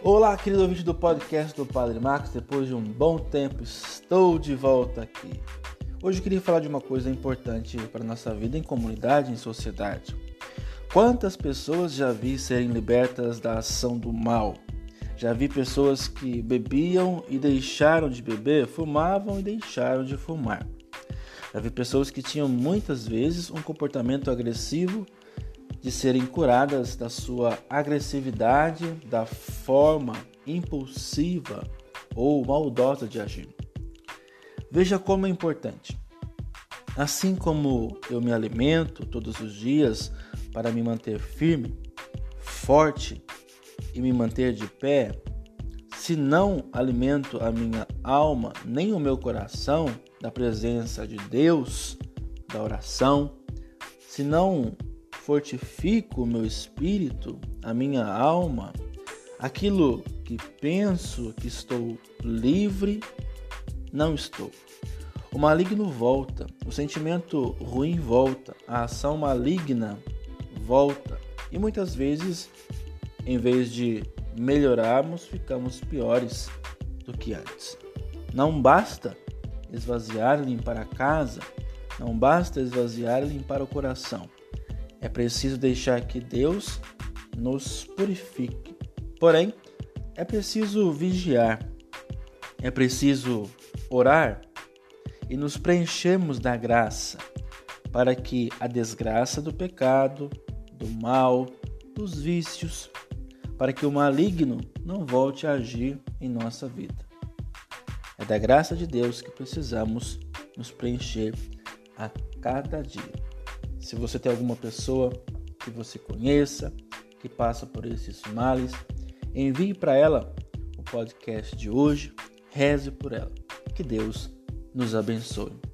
Olá, querido ouvinte do podcast do Padre Max. Depois de um bom tempo, estou de volta aqui. Hoje eu queria falar de uma coisa importante para a nossa vida em comunidade, em sociedade. Quantas pessoas já vi serem libertas da ação do mal? Já vi pessoas que bebiam e deixaram de beber, fumavam e deixaram de fumar. Já vi pessoas que tinham muitas vezes um comportamento agressivo de serem curadas da sua agressividade, da forma impulsiva ou maldosa de agir. Veja como é importante. Assim como eu me alimento todos os dias para me manter firme, forte e me manter de pé, se não alimento a minha alma nem o meu coração da presença de Deus, da oração, se não fortifico o meu espírito, a minha alma, aquilo que penso que estou livre, não estou. O maligno volta, o sentimento ruim volta, a ação maligna volta e muitas vezes, em vez de melhorarmos, ficamos piores do que antes. Não basta esvaziar e limpar a casa, não basta esvaziar e limpar o coração. É preciso deixar que Deus nos purifique. Porém, é preciso vigiar, é preciso orar e nos preenchermos da graça, para que a desgraça do pecado, do mal, dos vícios, para que o maligno não volte a agir em nossa vida. É da graça de Deus que precisamos nos preencher a cada dia. Se você tem alguma pessoa que você conheça, que passa por esses males, envie para ela o podcast de hoje, reze por ela. Que Deus nos abençoe.